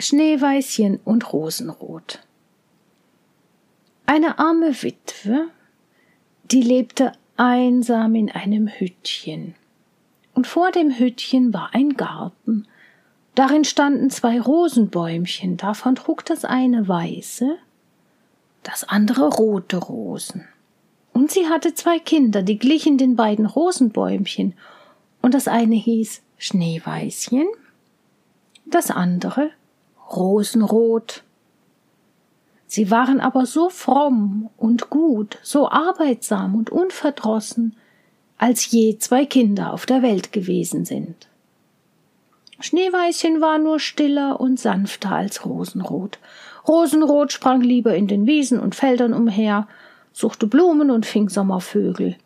Schneeweißchen und Rosenrot. Eine arme Witwe, die lebte einsam in einem Hüttchen. Und vor dem Hüttchen war ein Garten. Darin standen zwei Rosenbäumchen, davon trug das eine weiße, das andere rote Rosen. Und sie hatte zwei Kinder, die glichen den beiden Rosenbäumchen, und das eine hieß Schneeweißchen, das andere rosenrot. Sie waren aber so fromm und gut, so arbeitsam und unverdrossen, als je zwei Kinder auf der Welt gewesen sind. Schneeweißchen war nur stiller und sanfter als Rosenrot. Rosenrot sprang lieber in den Wiesen und Feldern umher, suchte Blumen und fing Sommervögel.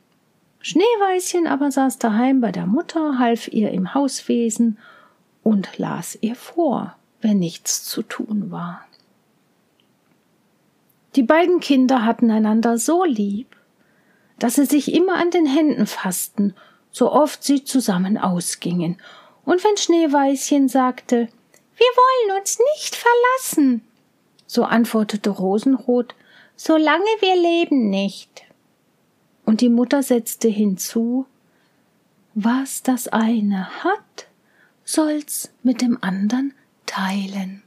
Schneeweißchen aber saß daheim bei der Mutter, half ihr im Hauswesen und las ihr vor wenn nichts zu tun war. Die beiden Kinder hatten einander so lieb, dass sie sich immer an den Händen fassten, so oft sie zusammen ausgingen, und wenn Schneeweißchen sagte Wir wollen uns nicht verlassen, so antwortete Rosenrot Solange wir leben nicht. Und die Mutter setzte hinzu Was das eine hat, soll's mit dem andern teilen.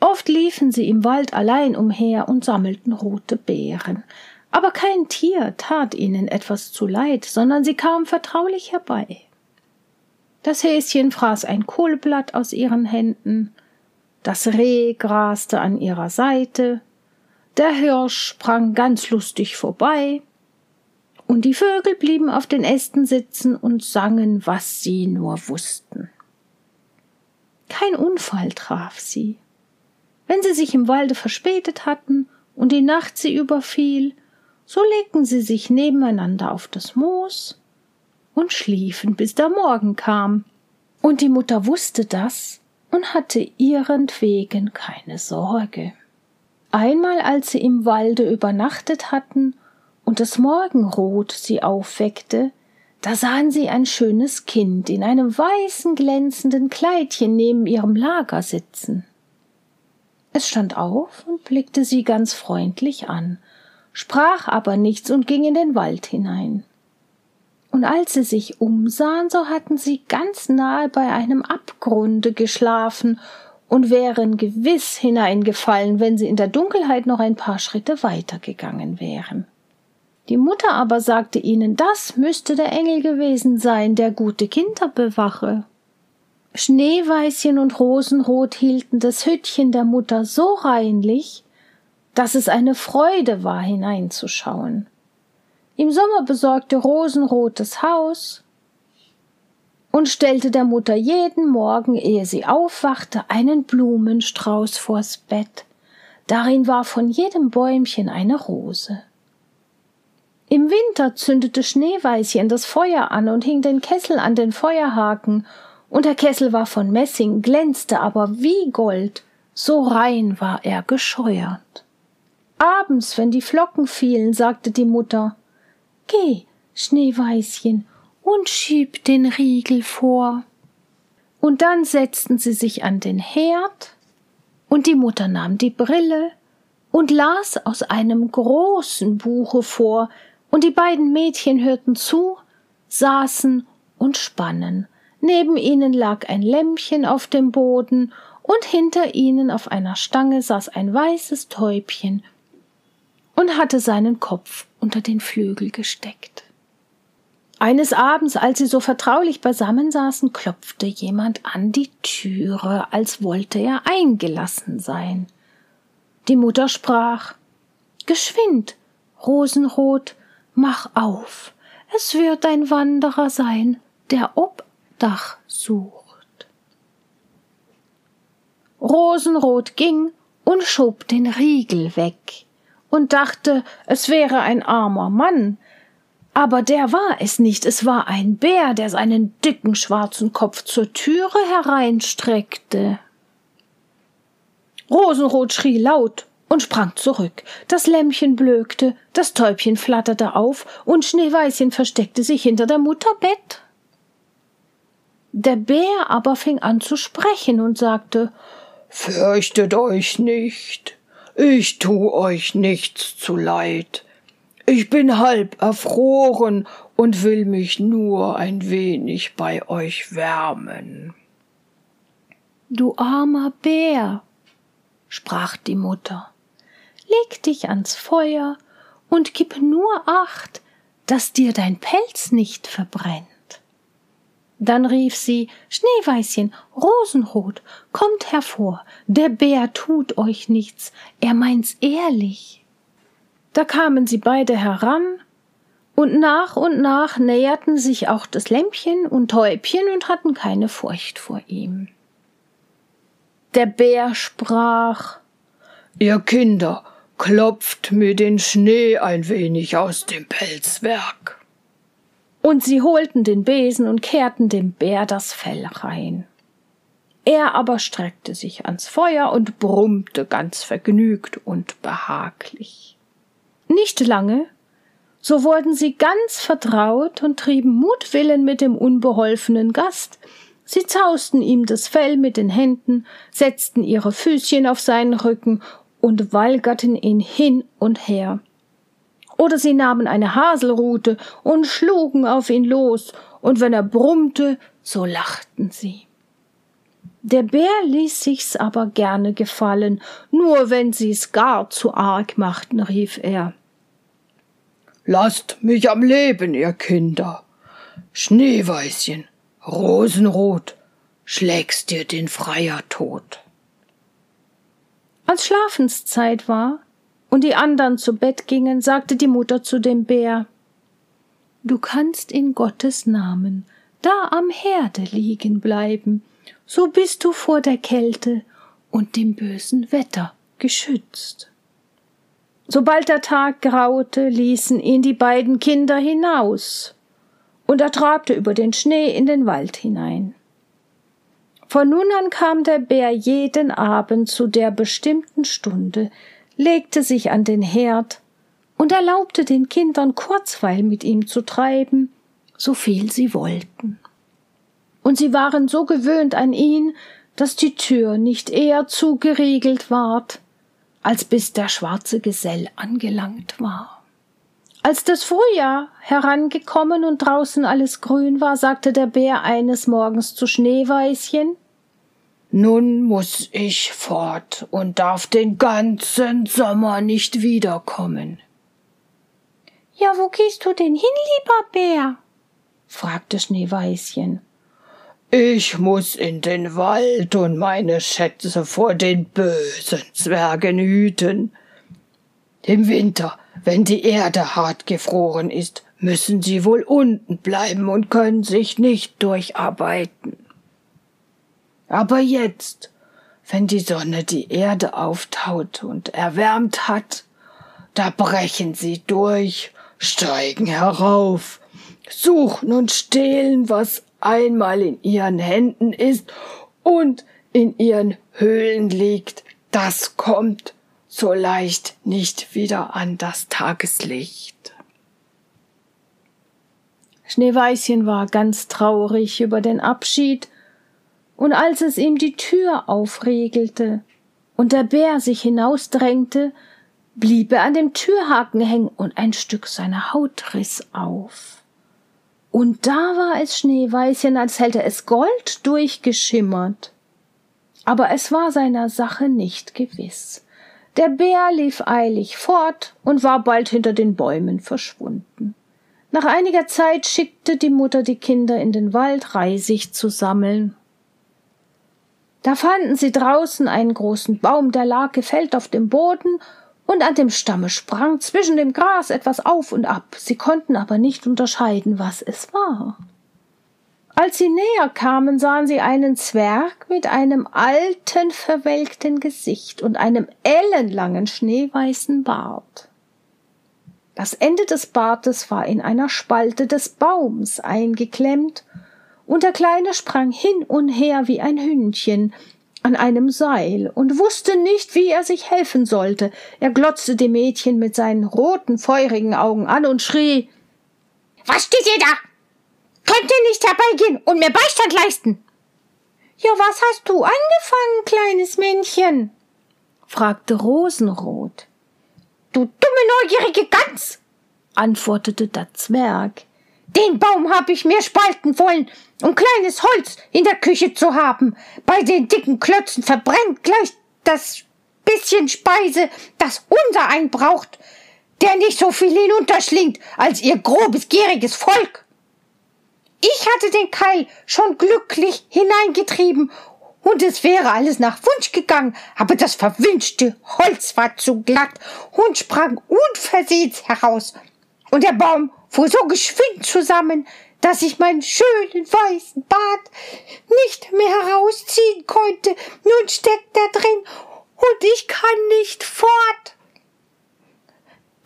Oft liefen sie im Wald allein umher und sammelten rote Beeren, aber kein Tier tat ihnen etwas zuleid, sondern sie kamen vertraulich herbei. Das Häschen fraß ein Kohlblatt aus ihren Händen, das Reh graste an ihrer Seite, der Hirsch sprang ganz lustig vorbei, und die Vögel blieben auf den Ästen sitzen und sangen, was sie nur wussten. Kein Unfall traf sie. Wenn sie sich im Walde verspätet hatten und die Nacht sie überfiel, so legten sie sich nebeneinander auf das Moos und schliefen, bis der Morgen kam. Und die Mutter wusste das und hatte ihrentwegen keine Sorge. Einmal, als sie im Walde übernachtet hatten und das Morgenrot sie aufweckte, da sahen sie ein schönes Kind in einem weißen glänzenden Kleidchen neben ihrem Lager sitzen. Es stand auf und blickte sie ganz freundlich an, sprach aber nichts und ging in den Wald hinein. Und als sie sich umsahen, so hatten sie ganz nahe bei einem Abgrunde geschlafen und wären gewiss hineingefallen, wenn sie in der Dunkelheit noch ein paar Schritte weitergegangen wären. Die Mutter aber sagte ihnen, das müsste der Engel gewesen sein, der gute Kinder bewache. Schneeweißchen und Rosenrot hielten das Hüttchen der Mutter so reinlich, dass es eine Freude war, hineinzuschauen. Im Sommer besorgte Rosenrot das Haus und stellte der Mutter jeden Morgen, ehe sie aufwachte, einen Blumenstrauß vors Bett. Darin war von jedem Bäumchen eine Rose. Im Winter zündete Schneeweißchen das Feuer an und hing den Kessel an den Feuerhaken, und der Kessel war von Messing, glänzte aber wie Gold, so rein war er gescheuert. Abends, wenn die Flocken fielen, sagte die Mutter Geh, Schneeweißchen, und schieb den Riegel vor. Und dann setzten sie sich an den Herd, und die Mutter nahm die Brille und las aus einem großen Buche vor, und die beiden Mädchen hörten zu, saßen und spannen. Neben ihnen lag ein Lämpchen auf dem Boden, und hinter ihnen auf einer Stange saß ein weißes Täubchen und hatte seinen Kopf unter den Flügel gesteckt. Eines Abends, als sie so vertraulich beisammen saßen, klopfte jemand an die Türe, als wollte er eingelassen sein. Die Mutter sprach Geschwind, Rosenrot, Mach auf, es wird ein Wanderer sein, der Obdach sucht. Rosenrot ging und schob den Riegel weg und dachte, es wäre ein armer Mann, aber der war es nicht, es war ein Bär, der seinen dicken schwarzen Kopf zur Türe hereinstreckte. Rosenrot schrie laut und sprang zurück. Das Lämmchen blökte, das Täubchen flatterte auf und Schneeweißchen versteckte sich hinter der Mutter Bett. Der Bär aber fing an zu sprechen und sagte Fürchtet euch nicht, ich tu euch nichts zu leid. Ich bin halb erfroren und will mich nur ein wenig bei euch wärmen. Du armer Bär, sprach die Mutter, leg dich ans Feuer und gib nur acht, dass dir dein Pelz nicht verbrennt. Dann rief sie Schneeweißchen, Rosenrot, kommt hervor, der Bär tut euch nichts, er meint's ehrlich. Da kamen sie beide heran, und nach und nach näherten sich auch das Lämpchen und Täubchen und hatten keine Furcht vor ihm. Der Bär sprach Ihr Kinder, klopft mir den Schnee ein wenig aus dem Pelzwerk. Und sie holten den Besen und kehrten dem Bär das Fell rein. Er aber streckte sich ans Feuer und brummte ganz vergnügt und behaglich. Nicht lange, so wurden sie ganz vertraut und trieben Mutwillen mit dem unbeholfenen Gast. Sie zausten ihm das Fell mit den Händen, setzten ihre Füßchen auf seinen Rücken und walgerten ihn hin und her. Oder sie nahmen eine Haselrute und schlugen auf ihn los, und wenn er brummte, so lachten sie. Der Bär ließ sich's aber gerne gefallen, nur wenn sie's gar zu arg machten, rief er. Lasst mich am Leben, ihr Kinder. Schneeweißchen, Rosenrot, schlägst dir den Freier tot. Als Schlafenszeit war und die andern zu Bett gingen, sagte die Mutter zu dem Bär Du kannst in Gottes Namen da am Herde liegen bleiben, so bist du vor der Kälte und dem bösen Wetter geschützt. Sobald der Tag graute, ließen ihn die beiden Kinder hinaus, und er trabte über den Schnee in den Wald hinein. Von nun an kam der Bär jeden Abend zu der bestimmten Stunde, legte sich an den Herd und erlaubte den Kindern Kurzweil mit ihm zu treiben, so viel sie wollten. Und sie waren so gewöhnt an ihn, dass die Tür nicht eher zugeriegelt ward, als bis der schwarze Gesell angelangt war. Als das Frühjahr herangekommen und draußen alles grün war, sagte der Bär eines Morgens zu Schneeweißchen Nun muss ich fort und darf den ganzen Sommer nicht wiederkommen. Ja, wo gehst du denn hin, lieber Bär? fragte Schneeweißchen. Ich muss in den Wald und meine Schätze vor den bösen Zwergen hüten. Im Winter, wenn die Erde hart gefroren ist, müssen sie wohl unten bleiben und können sich nicht durcharbeiten. Aber jetzt, wenn die Sonne die Erde auftaut und erwärmt hat, da brechen sie durch, steigen herauf, suchen und stehlen, was einmal in ihren Händen ist und in ihren Höhlen liegt, das kommt so leicht nicht wieder an das Tageslicht. Schneeweißchen war ganz traurig über den Abschied, und als es ihm die Tür aufriegelte und der Bär sich hinausdrängte, blieb er an dem Türhaken hängen und ein Stück seiner Haut riss auf. Und da war es Schneeweißchen, als hätte es Gold durchgeschimmert. Aber es war seiner Sache nicht gewiss. Der Bär lief eilig fort und war bald hinter den Bäumen verschwunden. Nach einiger Zeit schickte die Mutter die Kinder in den Wald, Reisig zu sammeln. Da fanden sie draußen einen großen Baum, der lag gefällt auf dem Boden und an dem Stamme sprang zwischen dem Gras etwas auf und ab, sie konnten aber nicht unterscheiden, was es war. Als sie näher kamen, sahen sie einen Zwerg mit einem alten, verwelkten Gesicht und einem ellenlangen, schneeweißen Bart. Das Ende des Bartes war in einer Spalte des Baums eingeklemmt, und der Kleine sprang hin und her wie ein Hündchen, an einem Seil und wusste nicht, wie er sich helfen sollte. Er glotzte dem Mädchen mit seinen roten, feurigen Augen an und schrie Was steht ihr da? Könnt ihr nicht herbeigehen und mir Beistand leisten? Ja, was hast du angefangen, kleines Männchen? fragte Rosenrot. Du dumme neugierige Gans, antwortete der Zwerg. Den Baum hab ich mehr spalten wollen, um kleines Holz in der Küche zu haben. Bei den dicken Klötzen verbrennt gleich das bisschen Speise, das unser ein braucht, der nicht so viel hinunterschlingt als ihr grobes, gieriges Volk. Ich hatte den Keil schon glücklich hineingetrieben und es wäre alles nach Wunsch gegangen, aber das verwünschte Holz war zu glatt und sprang unversehens heraus. Und der Baum fuhr so geschwind zusammen, dass ich meinen schönen weißen Bart nicht mehr herausziehen konnte. Nun steckt er drin und ich kann nicht fort.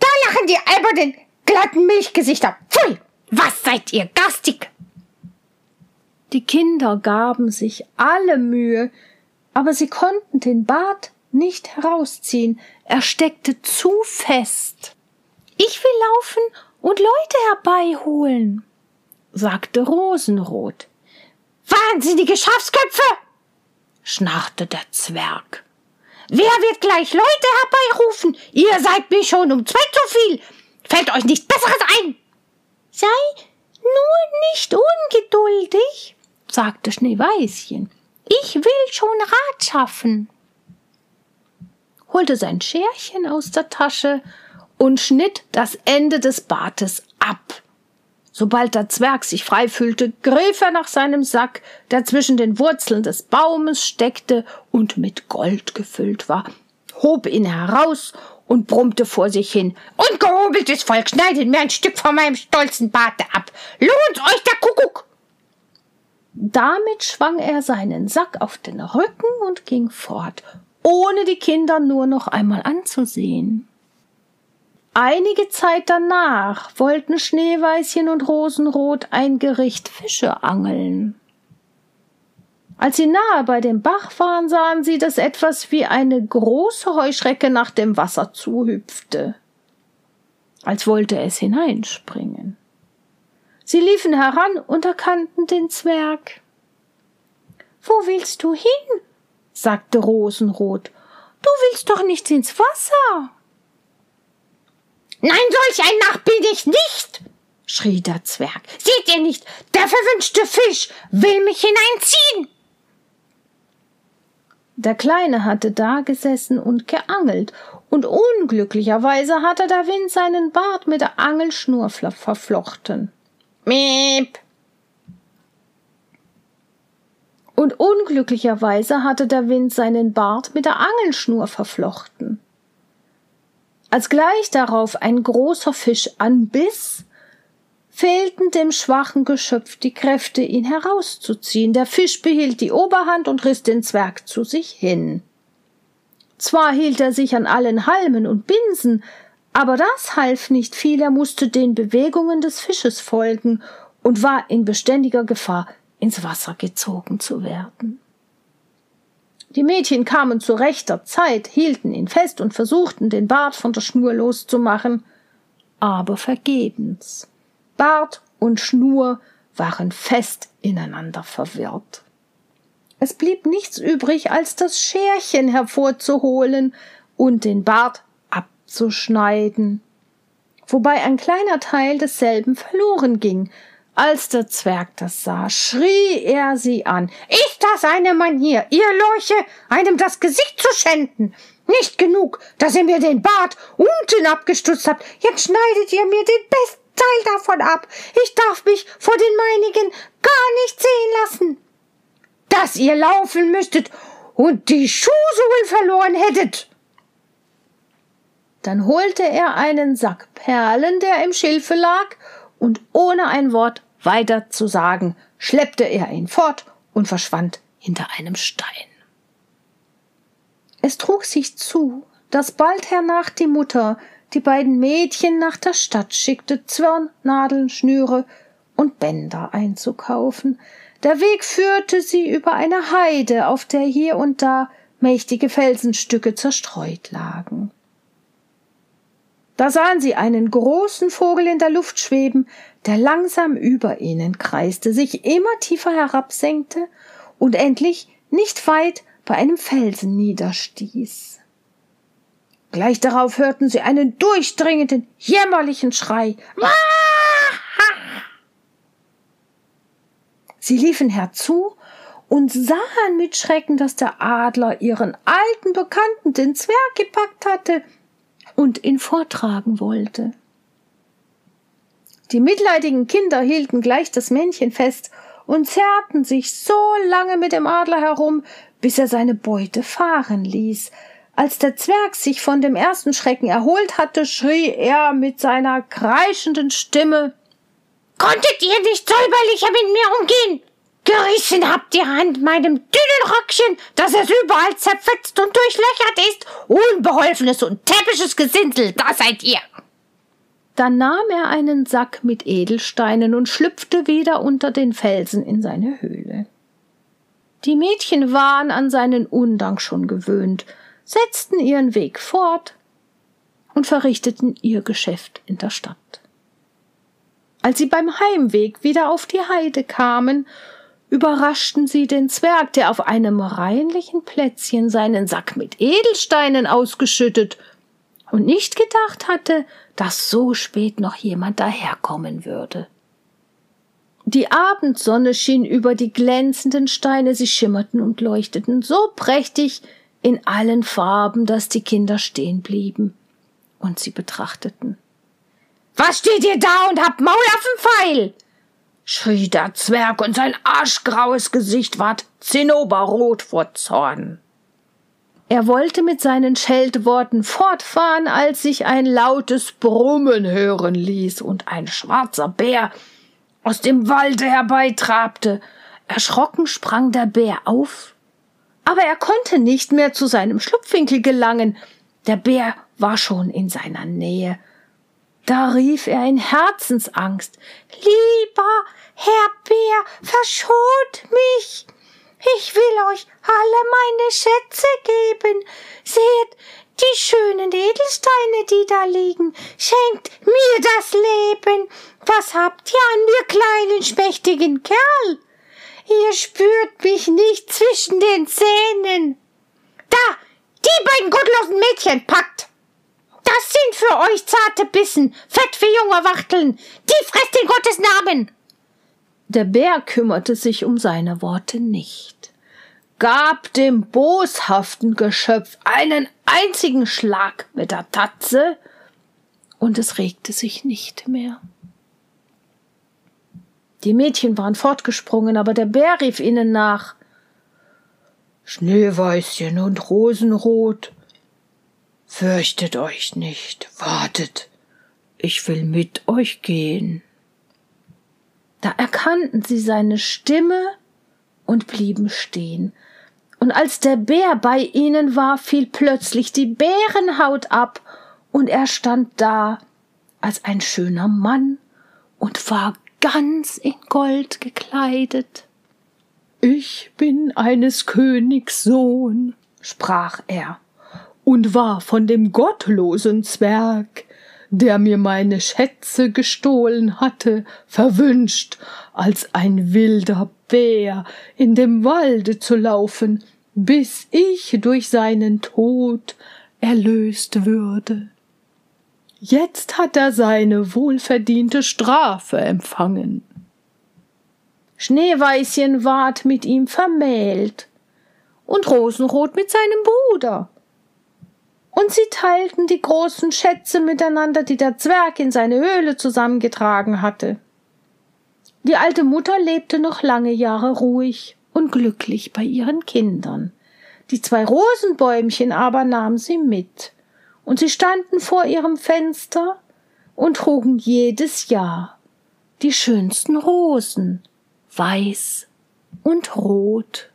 Da lachen die albernen, glatten Milchgesichter. Pfui, was seid ihr garstig? Die Kinder gaben sich alle Mühe, aber sie konnten den Bart nicht herausziehen, er steckte zu fest. Ich will laufen und Leute herbeiholen, sagte Rosenrot. Wahnsinnige Schafsköpfe! schnarrte der Zwerg. Wer wird gleich Leute herbeirufen? Ihr seid mir schon um zwei zu viel. Fällt euch nichts Besseres ein? Sei nur nicht ungeduldig, sagte Schneeweißchen. Ich will schon Rat schaffen. Holte sein Scherchen aus der Tasche und schnitt das Ende des Bartes ab. Sobald der Zwerg sich frei fühlte, griff er nach seinem Sack, der zwischen den Wurzeln des Baumes steckte und mit Gold gefüllt war, hob ihn heraus und brummte vor sich hin. Ungehobeltes Volk, schneidet mir ein Stück von meinem stolzen Barte ab. Lohnt euch der Kuckuck! Damit schwang er seinen Sack auf den Rücken und ging fort, ohne die Kinder nur noch einmal anzusehen. Einige Zeit danach wollten Schneeweißchen und Rosenrot ein Gericht Fische angeln. Als sie nahe bei dem Bach waren, sahen sie, dass etwas wie eine große Heuschrecke nach dem Wasser zuhüpfte, als wollte es hineinspringen. Sie liefen heran und erkannten den Zwerg. Wo willst du hin? sagte Rosenrot. Du willst doch nicht ins Wasser. Nein, solch ein Narr bin ich nicht, schrie der Zwerg. Seht ihr nicht, der verwünschte Fisch will mich hineinziehen. Der Kleine hatte dagesessen und geangelt, und unglücklicherweise hatte der Wind seinen Bart mit der Angelschnur verflochten. Miep. Und unglücklicherweise hatte der Wind seinen Bart mit der Angelschnur verflochten. Als gleich darauf ein großer Fisch anbiss, fehlten dem schwachen Geschöpf die Kräfte, ihn herauszuziehen. Der Fisch behielt die Oberhand und riss den Zwerg zu sich hin. Zwar hielt er sich an allen Halmen und Binsen, aber das half nicht viel, er musste den Bewegungen des Fisches folgen und war in beständiger Gefahr, ins Wasser gezogen zu werden. Die Mädchen kamen zu rechter Zeit, hielten ihn fest und versuchten, den Bart von der Schnur loszumachen, aber vergebens. Bart und Schnur waren fest ineinander verwirrt. Es blieb nichts übrig, als das Scherchen hervorzuholen und den Bart abzuschneiden, wobei ein kleiner Teil desselben verloren ging, als der Zwerg das sah, schrie er sie an. Ist das eine Manier, ihr Lorche, einem das Gesicht zu schänden? Nicht genug, dass ihr mir den Bart unten abgestutzt habt, jetzt schneidet ihr mir den besten Teil davon ab. Ich darf mich vor den meinigen gar nicht sehen lassen. Dass ihr laufen müsstet und die Schuhsohlen verloren hättet. Dann holte er einen Sack Perlen, der im Schilfe lag, und ohne ein Wort weiter zu sagen, schleppte er ihn fort und verschwand hinter einem Stein. Es trug sich zu, dass bald hernach die Mutter die beiden Mädchen nach der Stadt schickte, Zwirnnadeln, Schnüre und Bänder einzukaufen. Der Weg führte sie über eine Heide, auf der hier und da mächtige Felsenstücke zerstreut lagen. Da sahen sie einen großen Vogel in der Luft schweben, der langsam über ihnen kreiste, sich immer tiefer herabsenkte und endlich nicht weit bei einem Felsen niederstieß. Gleich darauf hörten sie einen durchdringenden, jämmerlichen Schrei. Sie liefen herzu und sahen mit Schrecken, dass der Adler ihren alten Bekannten, den Zwerg, gepackt hatte und ihn vortragen wollte. Die mitleidigen Kinder hielten gleich das Männchen fest und zerrten sich so lange mit dem Adler herum, bis er seine Beute fahren ließ. Als der Zwerg sich von dem ersten Schrecken erholt hatte, schrie er mit seiner kreischenden Stimme Konntet ihr nicht säuberlicher mit mir umgehen? Gerissen habt ihr an meinem dünnen Röckchen, dass es überall zerfetzt und durchlöchert ist. Unbeholfenes und täppisches Gesindel, da seid ihr. Dann nahm er einen Sack mit Edelsteinen und schlüpfte wieder unter den Felsen in seine Höhle. Die Mädchen waren an seinen Undank schon gewöhnt, setzten ihren Weg fort und verrichteten ihr Geschäft in der Stadt. Als sie beim Heimweg wieder auf die Heide kamen, überraschten sie den Zwerg, der auf einem reinlichen Plätzchen seinen Sack mit Edelsteinen ausgeschüttet und nicht gedacht hatte, dass so spät noch jemand daherkommen würde. Die Abendsonne schien über die glänzenden Steine, sie schimmerten und leuchteten so prächtig in allen Farben, dass die Kinder stehen blieben und sie betrachteten. Was steht ihr da und habt Maul auf dem Pfeil? schrie der Zwerg und sein arschgraues Gesicht ward zinnoberrot vor Zorn. Er wollte mit seinen Scheltworten fortfahren, als sich ein lautes Brummen hören ließ und ein schwarzer Bär aus dem Walde herbeitrabte. Erschrocken sprang der Bär auf, aber er konnte nicht mehr zu seinem Schlupfwinkel gelangen. Der Bär war schon in seiner Nähe. Da rief er in Herzensangst Lieber Herr Bär, verschont mich. Ich will euch alle meine Schätze geben. Seht die schönen Edelsteine, die da liegen. Schenkt mir das Leben. Was habt ihr an mir, kleinen, schmächtigen Kerl? Ihr spürt mich nicht zwischen den Zähnen. Da, die beiden gottlosen Mädchen packt. Das sind für euch zarte Bissen, Fett für junge Wachteln. Die fresst in Gottes Namen. Der Bär kümmerte sich um seine Worte nicht, gab dem boshaften Geschöpf einen einzigen Schlag mit der Tatze, und es regte sich nicht mehr. Die Mädchen waren fortgesprungen, aber der Bär rief ihnen nach Schneeweißchen und Rosenrot, fürchtet euch nicht, wartet, ich will mit euch gehen. Da erkannten sie seine Stimme und blieben stehen. Und als der Bär bei ihnen war, fiel plötzlich die Bärenhaut ab, und er stand da als ein schöner Mann und war ganz in Gold gekleidet. Ich bin eines Königs Sohn, sprach er, und war von dem gottlosen Zwerg, der mir meine Schätze gestohlen hatte, verwünscht, als ein wilder Bär in dem Walde zu laufen, bis ich durch seinen Tod erlöst würde. Jetzt hat er seine wohlverdiente Strafe empfangen. Schneeweißchen ward mit ihm vermählt und Rosenrot mit seinem Bruder und sie teilten die großen Schätze miteinander, die der Zwerg in seine Höhle zusammengetragen hatte. Die alte Mutter lebte noch lange Jahre ruhig und glücklich bei ihren Kindern. Die zwei Rosenbäumchen aber nahm sie mit, und sie standen vor ihrem Fenster und trugen jedes Jahr die schönsten Rosen, weiß und rot.